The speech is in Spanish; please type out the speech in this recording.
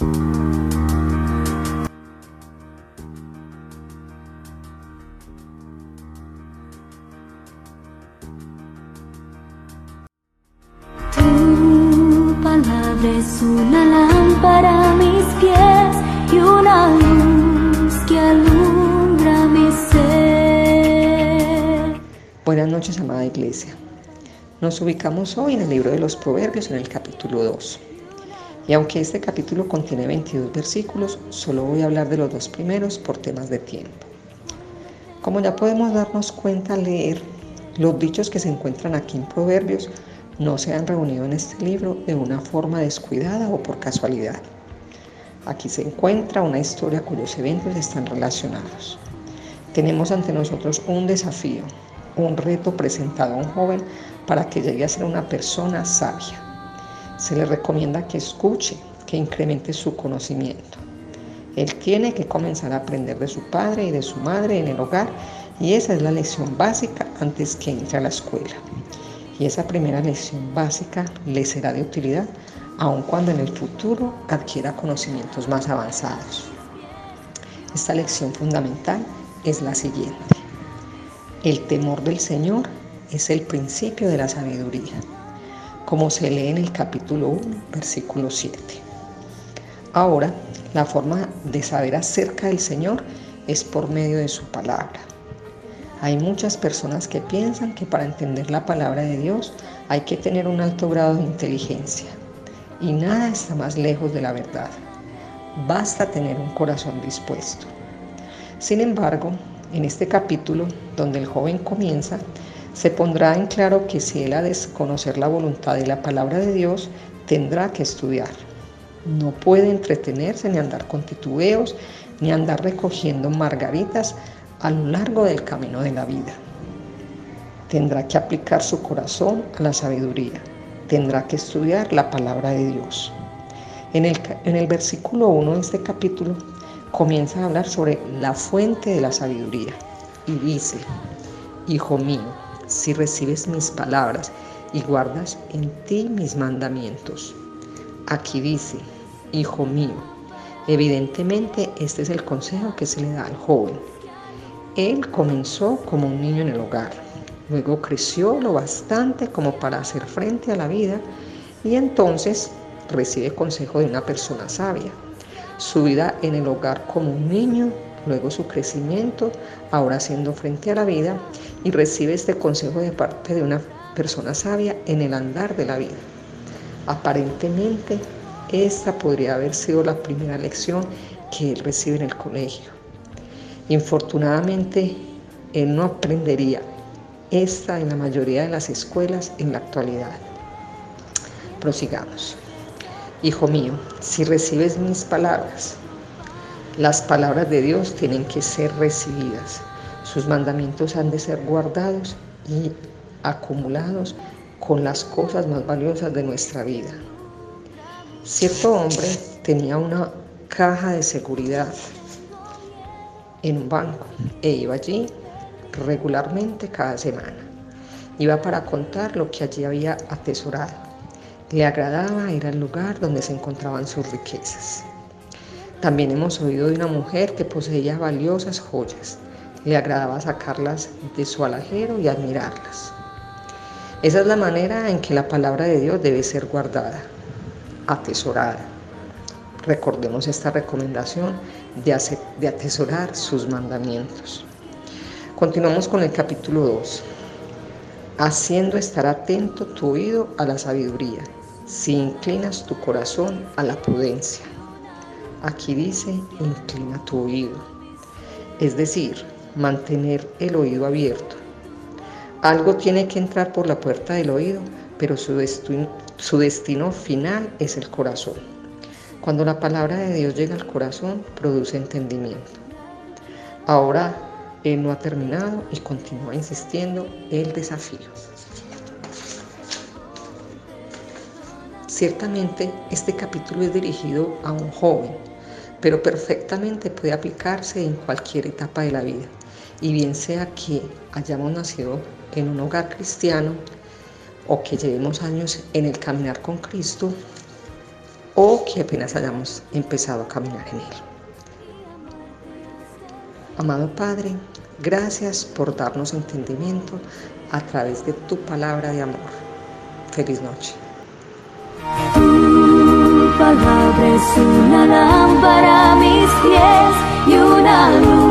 Es una lámpara a mis pies y una luz que alumbra mi ser. Buenas noches, amada iglesia. Nos ubicamos hoy en el libro de los Proverbios en el capítulo 2. Y aunque este capítulo contiene 22 versículos, solo voy a hablar de los dos primeros por temas de tiempo. Como ya podemos darnos cuenta al leer, los dichos que se encuentran aquí en Proverbios no se han reunido en este libro de una forma descuidada o por casualidad. Aquí se encuentra una historia cuyos eventos están relacionados. Tenemos ante nosotros un desafío, un reto presentado a un joven para que llegue a ser una persona sabia. Se le recomienda que escuche, que incremente su conocimiento. Él tiene que comenzar a aprender de su padre y de su madre en el hogar y esa es la lección básica antes que entre a la escuela y esa primera lección básica le será de utilidad aun cuando en el futuro adquiera conocimientos más avanzados. Esta lección fundamental es la siguiente. El temor del Señor es el principio de la sabiduría, como se lee en el capítulo 1, versículo 7. Ahora, la forma de saber acerca del Señor es por medio de su palabra. Hay muchas personas que piensan que para entender la palabra de Dios hay que tener un alto grado de inteligencia. Y nada está más lejos de la verdad. Basta tener un corazón dispuesto. Sin embargo, en este capítulo, donde el joven comienza, se pondrá en claro que si él ha de conocer la voluntad y la palabra de Dios, tendrá que estudiar. No puede entretenerse ni andar con titubeos, ni andar recogiendo margaritas a lo largo del camino de la vida. Tendrá que aplicar su corazón a la sabiduría. Tendrá que estudiar la palabra de Dios. En el, en el versículo 1 de este capítulo comienza a hablar sobre la fuente de la sabiduría y dice, Hijo mío, si recibes mis palabras y guardas en ti mis mandamientos. Aquí dice, Hijo mío, evidentemente este es el consejo que se le da al joven él comenzó como un niño en el hogar, luego creció lo bastante como para hacer frente a la vida y entonces recibe consejo de una persona sabia. Su vida en el hogar como un niño, luego su crecimiento, ahora haciendo frente a la vida y recibe este consejo de parte de una persona sabia en el andar de la vida. Aparentemente, esta podría haber sido la primera lección que él recibe en el colegio Infortunadamente, él no aprendería esta en la mayoría de las escuelas en la actualidad. Prosigamos. Hijo mío, si recibes mis palabras, las palabras de Dios tienen que ser recibidas. Sus mandamientos han de ser guardados y acumulados con las cosas más valiosas de nuestra vida. Cierto hombre tenía una caja de seguridad en un banco e iba allí regularmente cada semana. Iba para contar lo que allí había atesorado. Le agradaba ir al lugar donde se encontraban sus riquezas. También hemos oído de una mujer que poseía valiosas joyas. Le agradaba sacarlas de su alajero y admirarlas. Esa es la manera en que la palabra de Dios debe ser guardada, atesorada. Recordemos esta recomendación de, atesorar sus mandamientos. Continuamos con el capítulo 2. Haciendo estar atento tu oído a la sabiduría, si inclinas tu corazón a la prudencia. Aquí dice, inclina tu oído. Es decir, mantener el oído abierto. Algo tiene que entrar por la puerta del oído, pero su destino final es el corazón. Cuando la palabra de Dios llega al corazón, produce entendimiento. Ahora Él no ha terminado y continúa insistiendo el desafío. Ciertamente este capítulo es dirigido a un joven, pero perfectamente puede aplicarse en cualquier etapa de la vida. Y bien sea que hayamos nacido en un hogar cristiano o que llevemos años en el caminar con Cristo, o que apenas hayamos empezado a caminar en él. Amado Padre, gracias por darnos entendimiento a través de tu palabra de amor. Feliz noche. Es una lámpara a mis pies y una luz